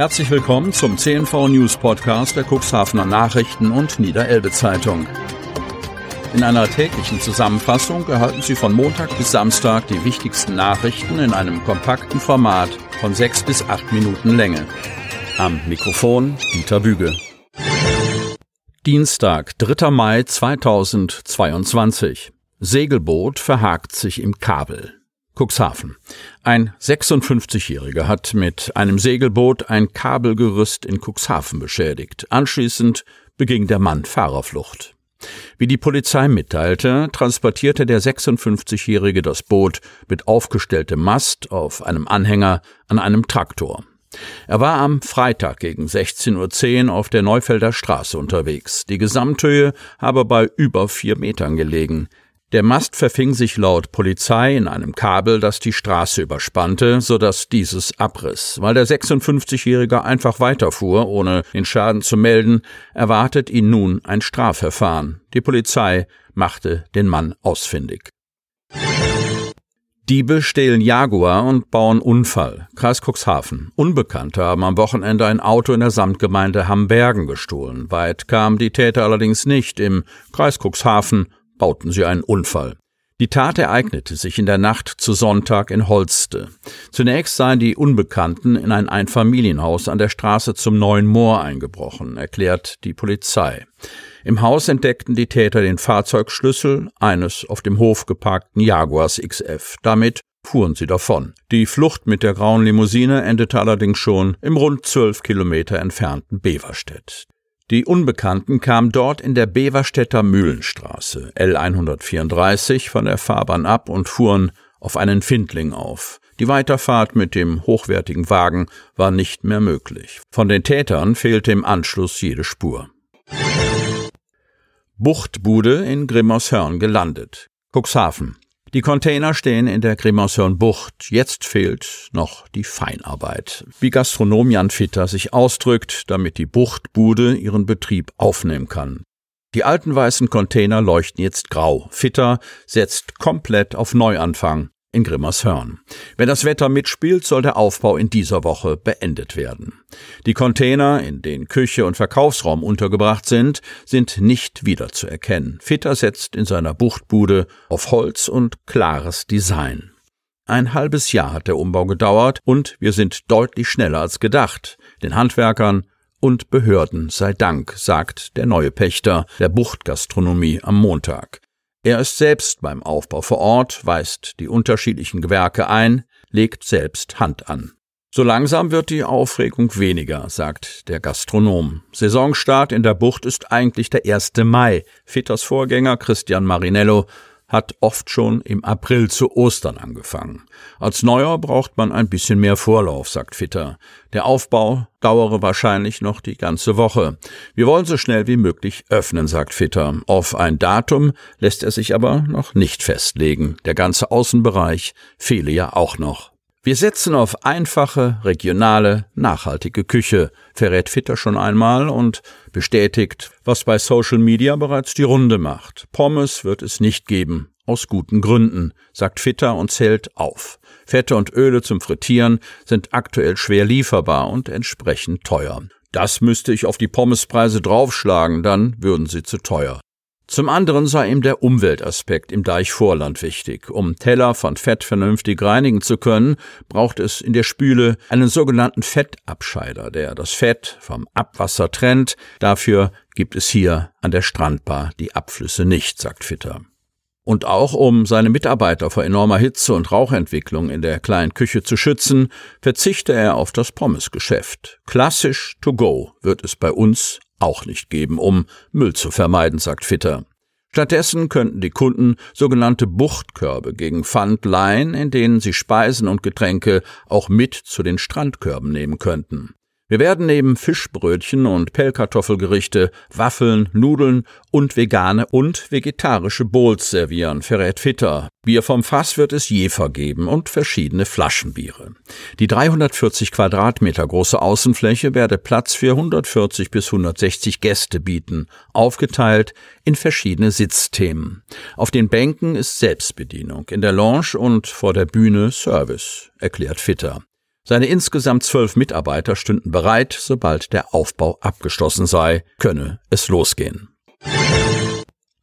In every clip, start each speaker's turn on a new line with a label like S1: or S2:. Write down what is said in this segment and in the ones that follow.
S1: Herzlich willkommen zum CNV News Podcast der Cuxhavener Nachrichten und Niederelbe Zeitung. In einer täglichen Zusammenfassung erhalten Sie von Montag bis Samstag die wichtigsten Nachrichten in einem kompakten Format von sechs bis acht Minuten Länge. Am Mikrofon Dieter Büge. Dienstag, 3. Mai 2022. Segelboot verhakt sich im Kabel. Cuxhaven. Ein 56-Jähriger hat mit einem Segelboot ein Kabelgerüst in Cuxhaven beschädigt. Anschließend beging der Mann Fahrerflucht. Wie die Polizei mitteilte, transportierte der 56-Jährige das Boot mit aufgestelltem Mast auf einem Anhänger an einem Traktor. Er war am Freitag gegen 16.10 Uhr auf der Neufelder Straße unterwegs. Die Gesamthöhe habe bei über vier Metern gelegen. Der Mast verfing sich laut Polizei in einem Kabel, das die Straße überspannte, so dass dieses abriss. Weil der 56-Jährige einfach weiterfuhr, ohne den Schaden zu melden, erwartet ihn nun ein Strafverfahren. Die Polizei machte den Mann ausfindig. Diebe stehlen Jaguar und bauen Unfall. Kreis Cuxhaven. Unbekannte haben am Wochenende ein Auto in der Samtgemeinde Hambergen gestohlen. Weit kamen die Täter allerdings nicht. Im Kreis Cuxhaven bauten sie einen Unfall. Die Tat ereignete sich in der Nacht zu Sonntag in Holste. Zunächst seien die Unbekannten in ein Einfamilienhaus an der Straße zum Neuen Moor eingebrochen, erklärt die Polizei. Im Haus entdeckten die Täter den Fahrzeugschlüssel eines auf dem Hof geparkten Jaguars XF. Damit fuhren sie davon. Die Flucht mit der grauen Limousine endete allerdings schon im rund zwölf Kilometer entfernten Beverstedt. Die Unbekannten kamen dort in der Beverstädter Mühlenstraße L 134 von der Fahrbahn ab und fuhren auf einen Findling auf. Die Weiterfahrt mit dem hochwertigen Wagen war nicht mehr möglich. Von den Tätern fehlte im Anschluss jede Spur. Buchtbude in Grimmershörn gelandet. Cuxhaven. Die Container stehen in der Grimmershörn-Bucht. Jetzt fehlt noch die Feinarbeit. Wie Gastronom Jan Fitter sich ausdrückt, damit die Buchtbude ihren Betrieb aufnehmen kann. Die alten weißen Container leuchten jetzt grau. Fitter setzt komplett auf Neuanfang in Grimmershörn. Wenn das Wetter mitspielt, soll der Aufbau in dieser Woche beendet werden. Die Container, in denen Küche und Verkaufsraum untergebracht sind, sind nicht wiederzuerkennen. Fitter setzt in seiner Buchtbude auf Holz und klares Design. Ein halbes Jahr hat der Umbau gedauert und wir sind deutlich schneller als gedacht. Den Handwerkern und Behörden sei Dank, sagt der neue Pächter der Buchtgastronomie am Montag. Er ist selbst beim Aufbau vor Ort, weist die unterschiedlichen Gewerke ein, legt selbst Hand an. So langsam wird die Aufregung weniger, sagt der Gastronom. Saisonstart in der Bucht ist eigentlich der 1. Mai. Fitters Vorgänger Christian Marinello hat oft schon im April zu Ostern angefangen. Als Neuer braucht man ein bisschen mehr Vorlauf, sagt Fitter. Der Aufbau dauere wahrscheinlich noch die ganze Woche. Wir wollen so schnell wie möglich öffnen, sagt Fitter. Auf ein Datum lässt er sich aber noch nicht festlegen. Der ganze Außenbereich fehle ja auch noch. Wir setzen auf einfache, regionale, nachhaltige Küche, verrät Fitter schon einmal und bestätigt, was bei Social Media bereits die Runde macht. Pommes wird es nicht geben, aus guten Gründen, sagt Fitter und zählt auf. Fette und Öle zum Frittieren sind aktuell schwer lieferbar und entsprechend teuer. Das müsste ich auf die Pommespreise draufschlagen, dann würden sie zu teuer. Zum anderen sei ihm der Umweltaspekt im Deichvorland wichtig. Um Teller von Fett vernünftig reinigen zu können, braucht es in der Spüle einen sogenannten Fettabscheider, der das Fett vom Abwasser trennt. Dafür gibt es hier an der Strandbar die Abflüsse nicht, sagt Fitter. Und auch um seine Mitarbeiter vor enormer Hitze und Rauchentwicklung in der kleinen Küche zu schützen, verzichte er auf das Pommesgeschäft. Klassisch to go wird es bei uns auch nicht geben, um Müll zu vermeiden, sagt Fitter. Stattdessen könnten die Kunden sogenannte Buchtkörbe gegen Pfand leihen, in denen sie Speisen und Getränke auch mit zu den Strandkörben nehmen könnten. Wir werden neben Fischbrötchen und Pellkartoffelgerichte Waffeln, Nudeln und vegane und vegetarische Bowls servieren, verrät Fitter. Bier vom Fass wird es Jefer geben und verschiedene Flaschenbiere. Die 340 Quadratmeter große Außenfläche werde Platz für 140 bis 160 Gäste bieten, aufgeteilt in verschiedene Sitzthemen. Auf den Bänken ist Selbstbedienung, in der Lounge und vor der Bühne Service, erklärt Fitter. Seine insgesamt zwölf Mitarbeiter stünden bereit, sobald der Aufbau abgeschlossen sei, könne es losgehen.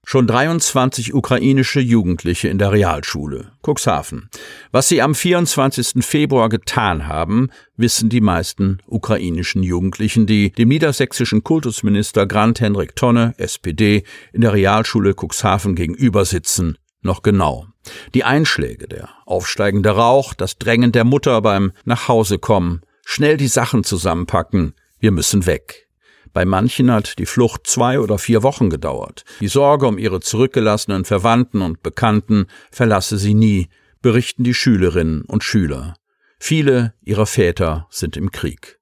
S1: Schon 23 ukrainische Jugendliche in der Realschule. Cuxhaven. Was sie am 24. Februar getan haben, wissen die meisten ukrainischen Jugendlichen, die dem niedersächsischen Kultusminister Grant Henrik Tonne, SPD, in der Realschule Cuxhaven gegenüber sitzen, noch genau. Die Einschläge, der aufsteigende Rauch, das Drängen der Mutter beim Nachhausekommen, schnell die Sachen zusammenpacken, wir müssen weg. Bei manchen hat die Flucht zwei oder vier Wochen gedauert. Die Sorge um ihre zurückgelassenen Verwandten und Bekannten verlasse sie nie, berichten die Schülerinnen und Schüler. Viele ihrer Väter sind im Krieg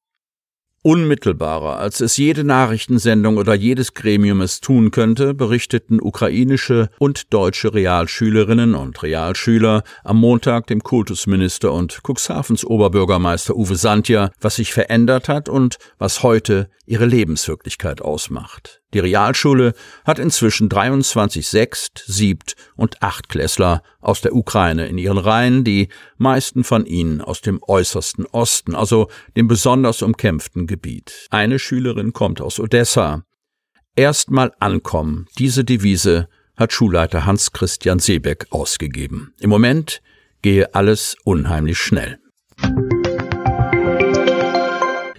S1: unmittelbarer, als es jede Nachrichtensendung oder jedes Gremium es tun könnte, berichteten ukrainische und deutsche Realschülerinnen und Realschüler am Montag dem Kultusminister und Cuxhavens Oberbürgermeister Uwe Santja, was sich verändert hat und was heute ihre Lebenswirklichkeit ausmacht. Die Realschule hat inzwischen 23 Sechst-, Siebt- und Achtklässler aus der Ukraine in ihren Reihen, die meisten von ihnen aus dem äußersten Osten, also dem besonders umkämpften Gebiet. Eine Schülerin kommt aus Odessa. Erstmal ankommen, diese Devise hat Schulleiter Hans Christian Seebeck ausgegeben. Im Moment gehe alles unheimlich schnell.